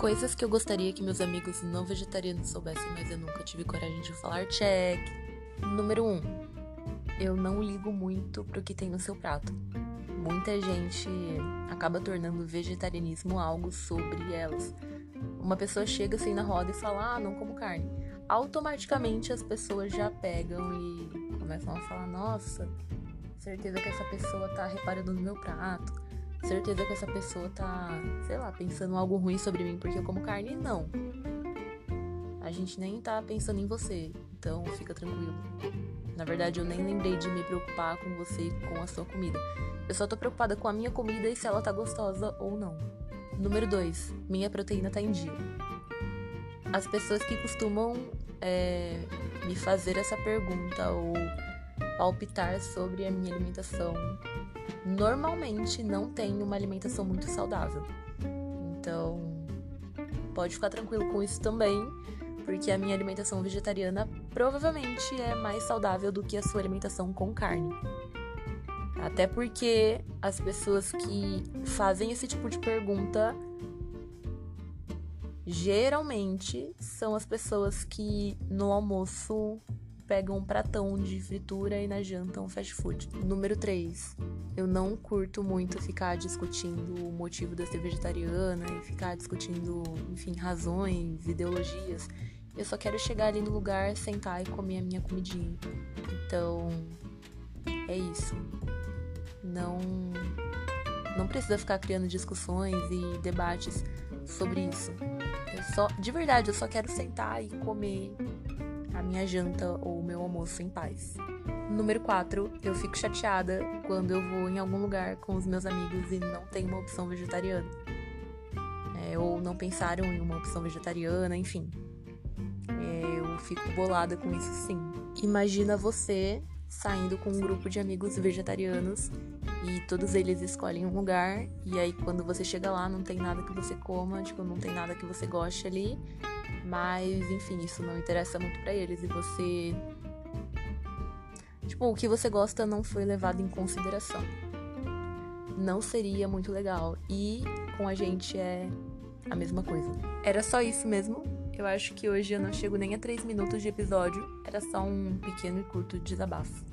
Coisas que eu gostaria que meus amigos não vegetarianos soubessem, mas eu nunca tive coragem de falar, check. Número 1. Um, eu não ligo muito pro que tem no seu prato. Muita gente acaba tornando o vegetarianismo algo sobre elas. Uma pessoa chega assim na roda e fala: Ah, não como carne. Automaticamente as pessoas já pegam e começam a falar: Nossa, certeza que essa pessoa tá reparando no meu prato certeza que essa pessoa tá, sei lá, pensando algo ruim sobre mim porque eu como carne. Não. A gente nem tá pensando em você, então fica tranquilo. Na verdade, eu nem lembrei de me preocupar com você e com a sua comida. Eu só tô preocupada com a minha comida e se ela tá gostosa ou não. Número 2. Minha proteína tá em dia. As pessoas que costumam é, me fazer essa pergunta ou palpitar sobre a minha alimentação normalmente não tem uma alimentação muito saudável. Então, pode ficar tranquilo com isso também, porque a minha alimentação vegetariana provavelmente é mais saudável do que a sua alimentação com carne. Até porque as pessoas que fazem esse tipo de pergunta geralmente são as pessoas que no almoço pegam um pratão de fritura e na janta um fast food. Número 3. Eu não curto muito ficar discutindo o motivo de eu ser vegetariana e ficar discutindo, enfim, razões, ideologias. Eu só quero chegar ali no lugar, sentar e comer a minha comidinha. Então, é isso. Não não precisa ficar criando discussões e debates sobre isso. Eu só, de verdade, eu só quero sentar e comer a minha janta ou o meu almoço em paz. Número 4, eu fico chateada quando eu vou em algum lugar com os meus amigos e não tem uma opção vegetariana. É, ou não pensaram em uma opção vegetariana, enfim. É, eu fico bolada com isso sim. Imagina você saindo com um grupo de amigos vegetarianos e todos eles escolhem um lugar e aí quando você chega lá não tem nada que você coma, tipo, não tem nada que você goste ali mas, enfim, isso não interessa muito para eles e você. Tipo, o que você gosta não foi levado em consideração. Não seria muito legal. E com a gente é a mesma coisa. Era só isso mesmo. Eu acho que hoje eu não chego nem a 3 minutos de episódio. Era só um pequeno e curto desabafo.